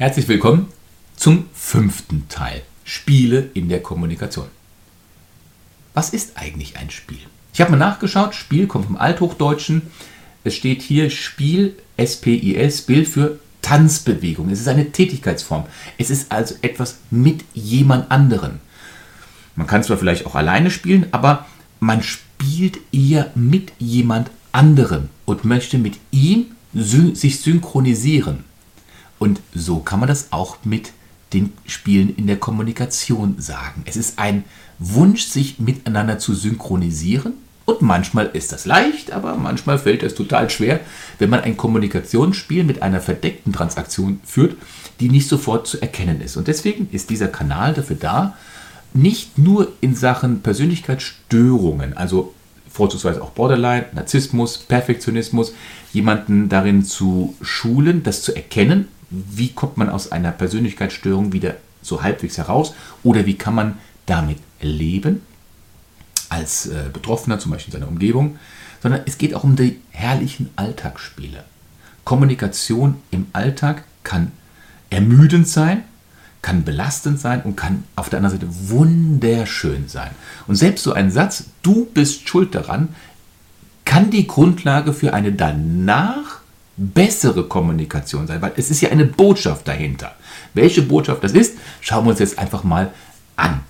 Herzlich willkommen zum fünften Teil. Spiele in der Kommunikation. Was ist eigentlich ein Spiel? Ich habe mal nachgeschaut, Spiel kommt vom Althochdeutschen. Es steht hier Spiel, S-P-I-S, Bild für Tanzbewegung. Es ist eine Tätigkeitsform. Es ist also etwas mit jemand anderem. Man kann zwar vielleicht auch alleine spielen, aber man spielt eher mit jemand anderem und möchte mit ihm sich synchronisieren. Und so kann man das auch mit den Spielen in der Kommunikation sagen. Es ist ein Wunsch, sich miteinander zu synchronisieren. Und manchmal ist das leicht, aber manchmal fällt es total schwer, wenn man ein Kommunikationsspiel mit einer verdeckten Transaktion führt, die nicht sofort zu erkennen ist. Und deswegen ist dieser Kanal dafür da, nicht nur in Sachen Persönlichkeitsstörungen, also vorzugsweise auch Borderline, Narzissmus, Perfektionismus, jemanden darin zu schulen, das zu erkennen wie kommt man aus einer Persönlichkeitsstörung wieder so halbwegs heraus oder wie kann man damit leben als äh, Betroffener, zum Beispiel in seiner Umgebung, sondern es geht auch um die herrlichen Alltagsspiele. Kommunikation im Alltag kann ermüdend sein, kann belastend sein und kann auf der anderen Seite wunderschön sein. Und selbst so ein Satz, du bist schuld daran, kann die Grundlage für eine danach bessere Kommunikation sein, weil es ist ja eine Botschaft dahinter. Welche Botschaft das ist, schauen wir uns jetzt einfach mal an.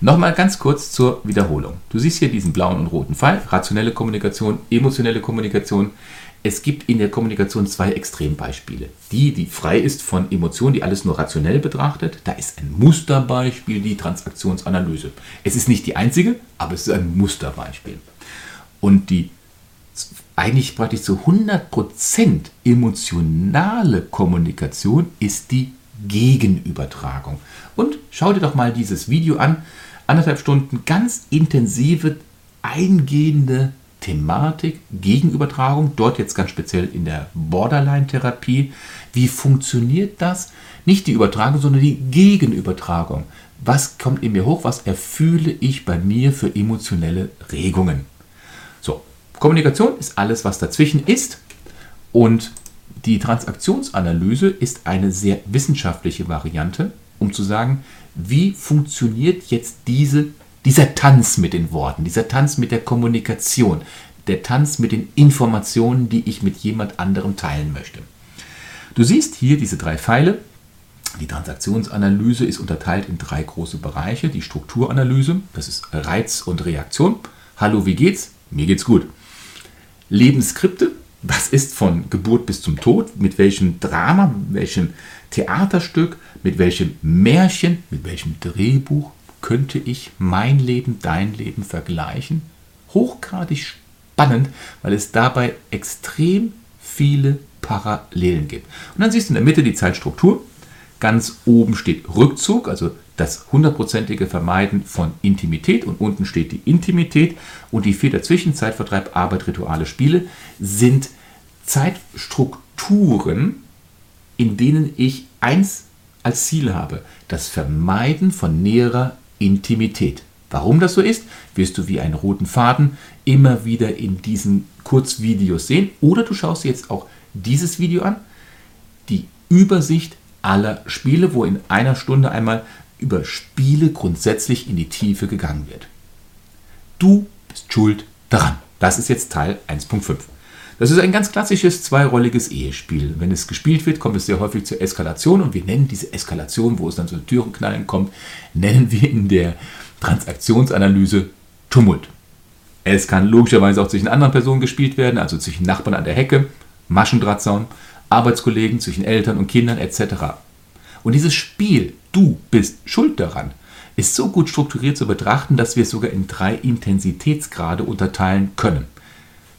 Nochmal ganz kurz zur Wiederholung. Du siehst hier diesen blauen und roten Pfeil, rationelle Kommunikation, emotionelle Kommunikation. Es gibt in der Kommunikation zwei Extrembeispiele. Die, die frei ist von Emotionen, die alles nur rationell betrachtet. Da ist ein Musterbeispiel, die Transaktionsanalyse. Es ist nicht die einzige, aber es ist ein Musterbeispiel. Und die eigentlich praktisch zu 100% emotionale Kommunikation ist die Gegenübertragung. Und schau dir doch mal dieses Video an. Anderthalb Stunden ganz intensive, eingehende Thematik, Gegenübertragung, dort jetzt ganz speziell in der Borderline-Therapie. Wie funktioniert das? Nicht die Übertragung, sondern die Gegenübertragung. Was kommt in mir hoch? Was erfühle ich bei mir für emotionelle Regungen? Kommunikation ist alles, was dazwischen ist und die Transaktionsanalyse ist eine sehr wissenschaftliche Variante, um zu sagen, wie funktioniert jetzt diese, dieser Tanz mit den Worten, dieser Tanz mit der Kommunikation, der Tanz mit den Informationen, die ich mit jemand anderem teilen möchte. Du siehst hier diese drei Pfeile. Die Transaktionsanalyse ist unterteilt in drei große Bereiche. Die Strukturanalyse, das ist Reiz und Reaktion. Hallo, wie geht's? Mir geht's gut. Lebensskripte. Was ist von Geburt bis zum Tod? Mit welchem Drama, mit welchem Theaterstück, mit welchem Märchen, mit welchem Drehbuch könnte ich mein Leben, dein Leben vergleichen? Hochgradig spannend, weil es dabei extrem viele Parallelen gibt. Und dann siehst du in der Mitte die Zeitstruktur. Ganz oben steht Rückzug, also das hundertprozentige Vermeiden von Intimität. Und unten steht die Intimität. Und die vier dazwischen, Zeitvertreib, Arbeit, Rituale, Spiele, sind Zeitstrukturen, in denen ich eins als Ziel habe, das Vermeiden von näherer Intimität. Warum das so ist, wirst du wie einen roten Faden immer wieder in diesen Kurzvideos sehen. Oder du schaust dir jetzt auch dieses Video an, die Übersicht aller Spiele, wo in einer Stunde einmal über Spiele grundsätzlich in die Tiefe gegangen wird. Du bist schuld daran. Das ist jetzt Teil 1.5. Das ist ein ganz klassisches zweirolliges Ehespiel. Wenn es gespielt wird, kommt es sehr häufig zur Eskalation und wir nennen diese Eskalation, wo es dann zu Türenknallen kommt, nennen wir in der Transaktionsanalyse Tumult. Es kann logischerweise auch zwischen anderen Personen gespielt werden, also zwischen Nachbarn an der Hecke, Maschendrahtzaun, Arbeitskollegen, zwischen Eltern und Kindern etc. Und dieses Spiel, du bist schuld daran, ist so gut strukturiert zu betrachten, dass wir es sogar in drei Intensitätsgrade unterteilen können.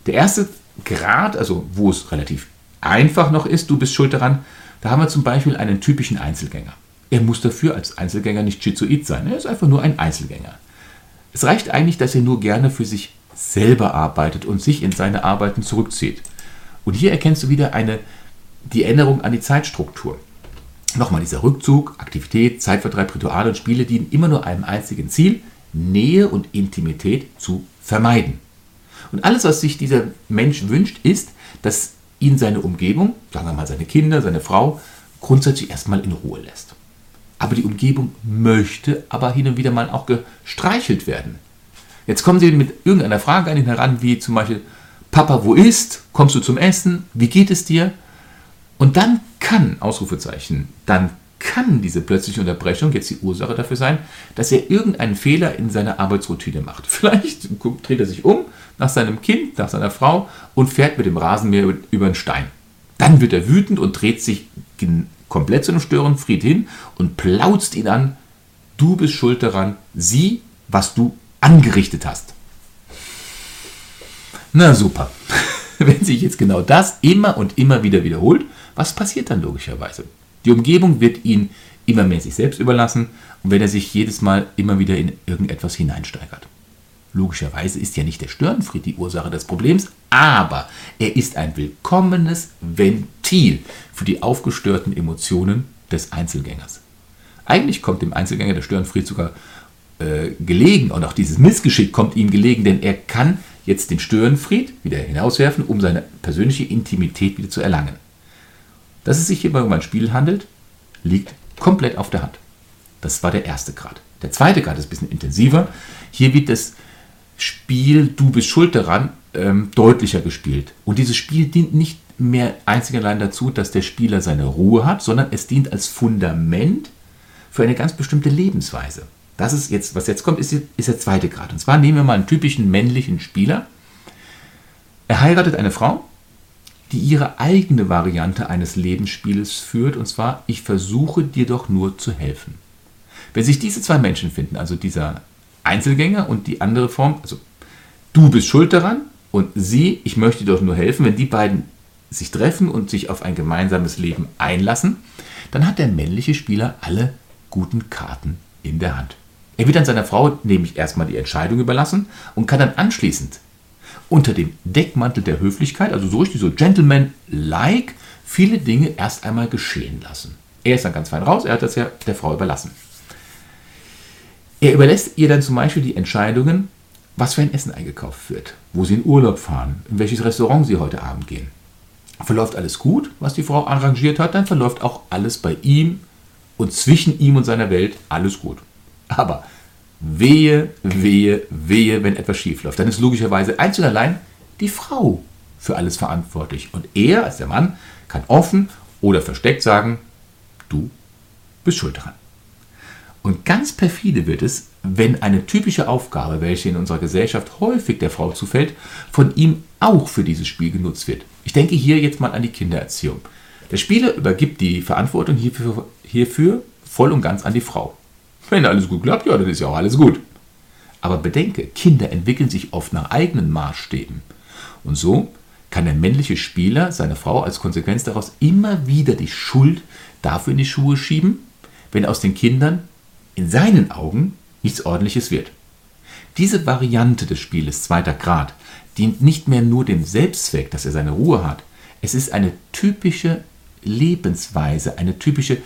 Der erste Grad, also wo es relativ einfach noch ist, du bist schuld daran, da haben wir zum Beispiel einen typischen Einzelgänger. Er muss dafür als Einzelgänger nicht schizoid sein, er ist einfach nur ein Einzelgänger. Es reicht eigentlich, dass er nur gerne für sich selber arbeitet und sich in seine Arbeiten zurückzieht. Und hier erkennst du wieder eine, die Erinnerung an die Zeitstruktur. Nochmal dieser Rückzug, Aktivität, Zeitvertreib, Rituale und Spiele dienen immer nur einem einzigen Ziel, Nähe und Intimität zu vermeiden. Und alles, was sich dieser Mensch wünscht, ist, dass ihn seine Umgebung, sagen wir mal seine Kinder, seine Frau, grundsätzlich erstmal in Ruhe lässt. Aber die Umgebung möchte aber hin und wieder mal auch gestreichelt werden. Jetzt kommen Sie mit irgendeiner Frage an ihn heran, wie zum Beispiel, Papa, wo ist? Kommst du zum Essen? Wie geht es dir? Und dann kann, Ausrufezeichen, dann kann diese plötzliche Unterbrechung jetzt die Ursache dafür sein, dass er irgendeinen Fehler in seiner Arbeitsroutine macht. Vielleicht dreht er sich um nach seinem Kind, nach seiner Frau und fährt mit dem Rasenmäher über einen Stein. Dann wird er wütend und dreht sich komplett zu einem Störenfried hin und plauzt ihn an. Du bist schuld daran, sieh, was du angerichtet hast. Na super. Wenn sich jetzt genau das immer und immer wieder wiederholt, was passiert dann logischerweise? Die Umgebung wird ihn immer mehr sich selbst überlassen und wenn er sich jedes Mal immer wieder in irgendetwas hineinsteigert. Logischerweise ist ja nicht der Störenfried die Ursache des Problems, aber er ist ein willkommenes Ventil für die aufgestörten Emotionen des Einzelgängers. Eigentlich kommt dem Einzelgänger der Störenfried sogar äh, gelegen und auch dieses Missgeschick kommt ihm gelegen, denn er kann jetzt den Störenfried wieder hinauswerfen, um seine persönliche Intimität wieder zu erlangen. Dass es sich hierbei um ein Spiel handelt, liegt komplett auf der Hand. Das war der erste Grad. Der zweite Grad ist ein bisschen intensiver. Hier wird das Spiel Du bist schuld daran ähm, deutlicher gespielt. Und dieses Spiel dient nicht mehr einzig allein dazu, dass der Spieler seine Ruhe hat, sondern es dient als Fundament für eine ganz bestimmte Lebensweise. Das ist jetzt, was jetzt kommt, ist, ist der zweite Grad. Und zwar nehmen wir mal einen typischen männlichen Spieler. Er heiratet eine Frau, die ihre eigene Variante eines Lebensspieles führt, und zwar, ich versuche dir doch nur zu helfen. Wenn sich diese zwei Menschen finden, also dieser Einzelgänger und die andere Form, also du bist schuld daran und sie, ich möchte dir doch nur helfen, wenn die beiden sich treffen und sich auf ein gemeinsames Leben einlassen, dann hat der männliche Spieler alle guten Karten in der Hand. Er wird dann seiner Frau nämlich erstmal die Entscheidung überlassen und kann dann anschließend unter dem Deckmantel der Höflichkeit, also so richtig so Gentleman-like, viele Dinge erst einmal geschehen lassen. Er ist dann ganz fein raus, er hat das ja der Frau überlassen. Er überlässt ihr dann zum Beispiel die Entscheidungen, was für ein Essen eingekauft wird, wo sie in Urlaub fahren, in welches Restaurant sie heute Abend gehen. Verläuft alles gut, was die Frau arrangiert hat, dann verläuft auch alles bei ihm und zwischen ihm und seiner Welt alles gut. Aber Wehe, wehe, wehe, wenn etwas schief läuft. Dann ist logischerweise einzig und allein die Frau für alles verantwortlich. Und er, als der Mann, kann offen oder versteckt sagen, du bist schuld daran. Und ganz perfide wird es, wenn eine typische Aufgabe, welche in unserer Gesellschaft häufig der Frau zufällt, von ihm auch für dieses Spiel genutzt wird. Ich denke hier jetzt mal an die Kindererziehung. Der Spieler übergibt die Verantwortung hierfür, hierfür voll und ganz an die Frau. Wenn alles gut klappt, ja, dann ist ja auch alles gut. Aber bedenke, Kinder entwickeln sich oft nach eigenen Maßstäben. Und so kann der männliche Spieler seine Frau als Konsequenz daraus immer wieder die Schuld dafür in die Schuhe schieben, wenn aus den Kindern in seinen Augen nichts Ordentliches wird. Diese Variante des Spieles zweiter Grad dient nicht mehr nur dem Selbstzweck, dass er seine Ruhe hat. Es ist eine typische Lebensweise, eine typische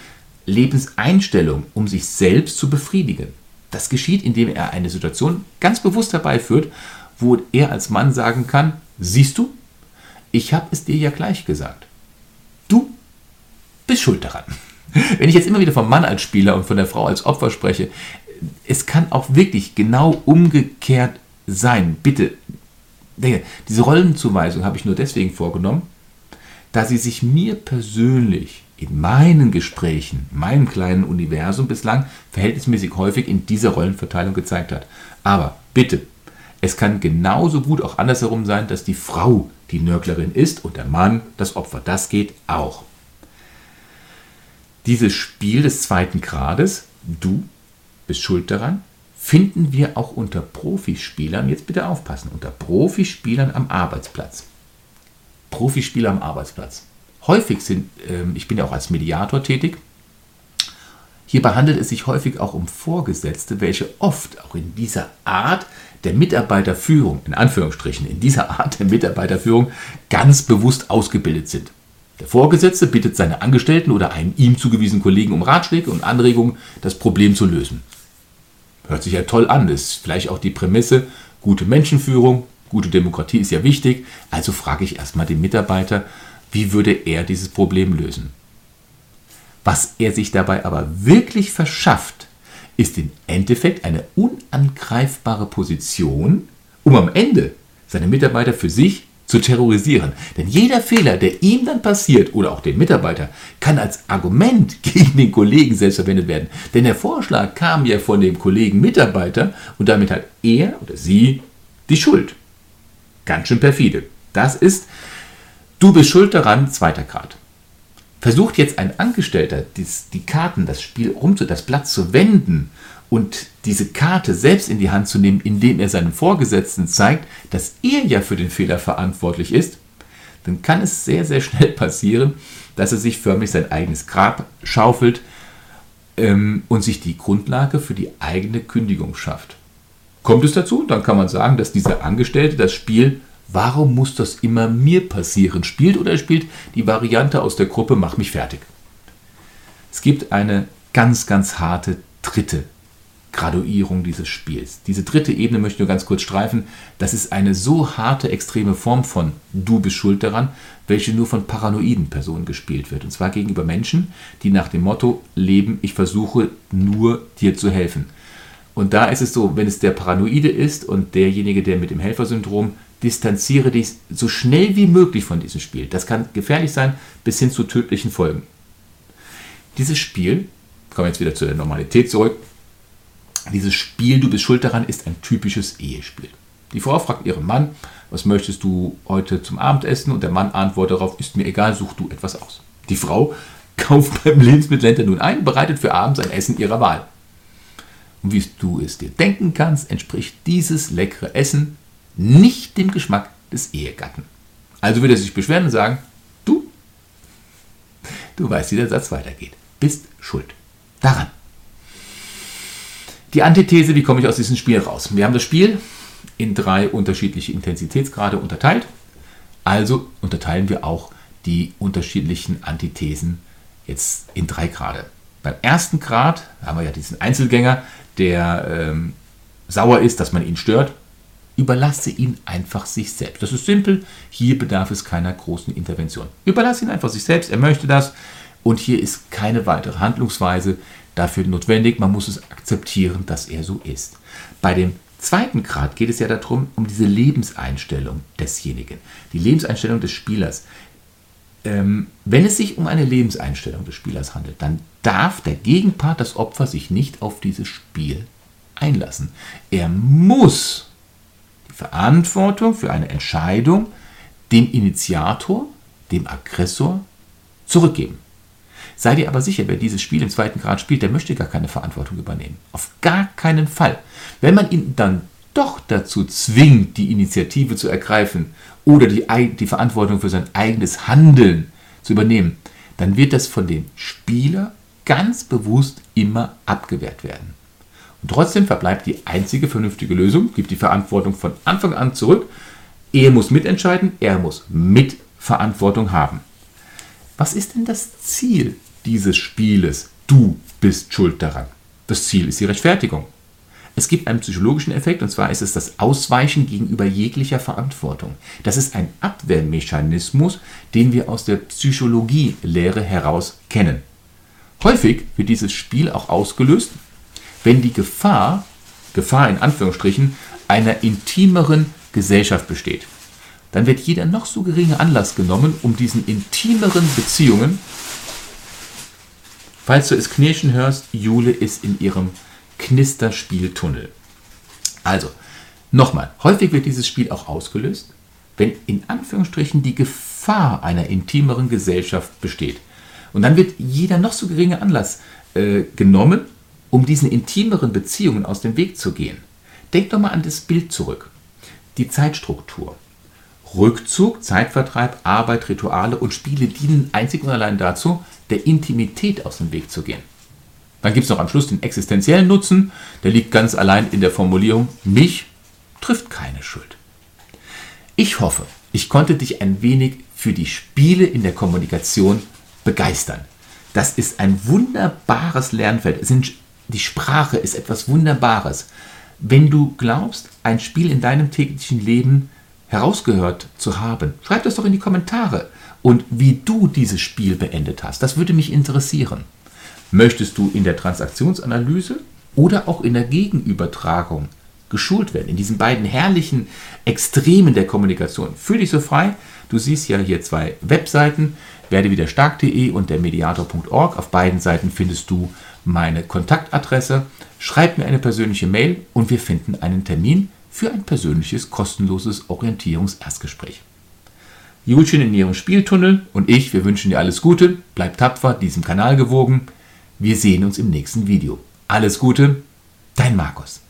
Lebenseinstellung, um sich selbst zu befriedigen. Das geschieht, indem er eine Situation ganz bewusst herbeiführt, wo er als Mann sagen kann, siehst du, ich habe es dir ja gleich gesagt. Du bist schuld daran. Wenn ich jetzt immer wieder vom Mann als Spieler und von der Frau als Opfer spreche, es kann auch wirklich genau umgekehrt sein. Bitte, diese Rollenzuweisung habe ich nur deswegen vorgenommen, da sie sich mir persönlich in meinen Gesprächen, in meinem kleinen Universum bislang verhältnismäßig häufig in dieser Rollenverteilung gezeigt hat. Aber bitte, es kann genauso gut auch andersherum sein, dass die Frau die Nörglerin ist und der Mann das Opfer. Das geht auch. Dieses Spiel des zweiten Grades, du bist schuld daran, finden wir auch unter Profispielern, jetzt bitte aufpassen, unter Profispielern am Arbeitsplatz. Profispieler am Arbeitsplatz. Häufig sind, ähm, ich bin ja auch als Mediator tätig, Hierbei handelt es sich häufig auch um Vorgesetzte, welche oft auch in dieser Art der Mitarbeiterführung, in Anführungsstrichen, in dieser Art der Mitarbeiterführung ganz bewusst ausgebildet sind. Der Vorgesetzte bittet seine Angestellten oder einen ihm zugewiesenen Kollegen um Ratschläge und Anregungen, das Problem zu lösen. Hört sich ja toll an, ist vielleicht auch die Prämisse, gute Menschenführung, gute Demokratie ist ja wichtig, also frage ich erstmal den Mitarbeiter, wie würde er dieses Problem lösen? Was er sich dabei aber wirklich verschafft, ist im Endeffekt eine unangreifbare Position, um am Ende seine Mitarbeiter für sich zu terrorisieren. Denn jeder Fehler, der ihm dann passiert oder auch dem Mitarbeiter, kann als Argument gegen den Kollegen selbst verwendet werden. Denn der Vorschlag kam ja von dem Kollegen Mitarbeiter und damit hat er oder sie die Schuld. Ganz schön perfide. Das ist, du bist schuld daran, zweiter Grad. Versucht jetzt ein Angestellter, die Karten, das Spiel rumzu, das Blatt zu wenden und diese Karte selbst in die Hand zu nehmen, indem er seinem Vorgesetzten zeigt, dass er ja für den Fehler verantwortlich ist, dann kann es sehr, sehr schnell passieren, dass er sich förmlich sein eigenes Grab schaufelt ähm, und sich die Grundlage für die eigene Kündigung schafft. Kommt es dazu, dann kann man sagen, dass dieser Angestellte das Spiel Warum muss das immer mir passieren? Spielt oder spielt die Variante aus der Gruppe Mach mich fertig. Es gibt eine ganz, ganz harte dritte Graduierung dieses Spiels. Diese dritte Ebene möchte ich nur ganz kurz streifen. Das ist eine so harte, extreme Form von Du bist schuld daran, welche nur von paranoiden Personen gespielt wird. Und zwar gegenüber Menschen, die nach dem Motto leben, ich versuche nur dir zu helfen. Und da ist es so, wenn es der Paranoide ist und derjenige, der mit dem Helfersyndrom, distanziere dich so schnell wie möglich von diesem Spiel. Das kann gefährlich sein, bis hin zu tödlichen Folgen. Dieses Spiel, kommen wir jetzt wieder zu der Normalität zurück, dieses Spiel, du bist schuld daran, ist ein typisches Ehespiel. Die Frau fragt ihren Mann, was möchtest du heute zum Abendessen? Und der Mann antwortet darauf, ist mir egal, such du etwas aus. Die Frau kauft beim Lebensmittelhändler nun ein, bereitet für abends ein Essen ihrer Wahl. Und wie du es dir denken kannst, entspricht dieses leckere Essen nicht dem Geschmack des Ehegatten. Also wird er sich beschweren und sagen, du, du weißt, wie der Satz weitergeht, bist schuld. Daran. Die Antithese, wie komme ich aus diesem Spiel raus? Wir haben das Spiel in drei unterschiedliche Intensitätsgrade unterteilt. Also unterteilen wir auch die unterschiedlichen Antithesen jetzt in drei Grade. Beim ersten Grad haben wir ja diesen Einzelgänger, der ähm, sauer ist, dass man ihn stört. Überlasse ihn einfach sich selbst. Das ist simpel. Hier bedarf es keiner großen Intervention. Überlasse ihn einfach sich selbst. Er möchte das. Und hier ist keine weitere Handlungsweise dafür notwendig. Man muss es akzeptieren, dass er so ist. Bei dem zweiten Grad geht es ja darum, um diese Lebenseinstellung desjenigen. Die Lebenseinstellung des Spielers. Ähm, wenn es sich um eine Lebenseinstellung des Spielers handelt, dann darf der Gegenpart, das Opfer, sich nicht auf dieses Spiel einlassen. Er muss Verantwortung für eine Entscheidung dem Initiator, dem Aggressor, zurückgeben. Sei dir aber sicher, wer dieses Spiel im zweiten Grad spielt, der möchte gar keine Verantwortung übernehmen. Auf gar keinen Fall. Wenn man ihn dann doch dazu zwingt, die Initiative zu ergreifen oder die, die Verantwortung für sein eigenes Handeln zu übernehmen, dann wird das von dem Spieler ganz bewusst immer abgewehrt werden. Und trotzdem verbleibt die einzige vernünftige Lösung, gibt die Verantwortung von Anfang an zurück. Er muss mitentscheiden, er muss Mitverantwortung haben. Was ist denn das Ziel dieses Spieles. Du bist schuld daran. Das Ziel ist die Rechtfertigung. Es gibt einen psychologischen Effekt, und zwar ist es das Ausweichen gegenüber jeglicher Verantwortung. Das ist ein Abwehrmechanismus, den wir aus der Psychologielehre heraus kennen. Häufig wird dieses Spiel auch ausgelöst, wenn die Gefahr, Gefahr in Anführungsstrichen, einer intimeren Gesellschaft besteht. Dann wird jeder noch so geringe Anlass genommen, um diesen intimeren Beziehungen Falls du es knirschen hörst, Jule ist in ihrem Knisterspieltunnel. Also, nochmal, häufig wird dieses Spiel auch ausgelöst, wenn in Anführungsstrichen die Gefahr einer intimeren Gesellschaft besteht. Und dann wird jeder noch so geringe Anlass äh, genommen, um diesen intimeren Beziehungen aus dem Weg zu gehen. Denk doch mal an das Bild zurück. Die Zeitstruktur. Rückzug, Zeitvertreib, Arbeit, Rituale und Spiele dienen einzig und allein dazu, der Intimität aus dem Weg zu gehen. Dann gibt es noch am Schluss den existenziellen Nutzen, der liegt ganz allein in der Formulierung, mich trifft keine Schuld. Ich hoffe, ich konnte dich ein wenig für die Spiele in der Kommunikation begeistern. Das ist ein wunderbares Lernfeld. Die Sprache ist etwas Wunderbares. Wenn du glaubst, ein Spiel in deinem täglichen Leben herausgehört zu haben, schreib das doch in die Kommentare und wie du dieses Spiel beendet hast. Das würde mich interessieren. Möchtest du in der Transaktionsanalyse oder auch in der Gegenübertragung geschult werden, in diesen beiden herrlichen Extremen der Kommunikation? Fühl dich so frei. Du siehst ja hier zwei Webseiten, werdewiderstark.de und der mediator.org. Auf beiden Seiten findest du meine Kontaktadresse. Schreib mir eine persönliche Mail und wir finden einen Termin für ein persönliches, kostenloses Orientierungserstgespräch. Julchen in ihrem Spieltunnel und ich, wir wünschen dir alles Gute, bleib tapfer, diesem Kanal gewogen. Wir sehen uns im nächsten Video. Alles Gute, dein Markus.